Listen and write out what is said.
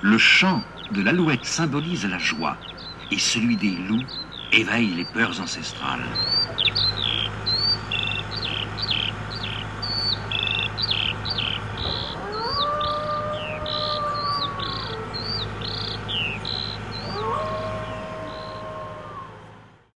Le chant de l'alouette symbolise la joie et celui des loups éveille les peurs ancestrales.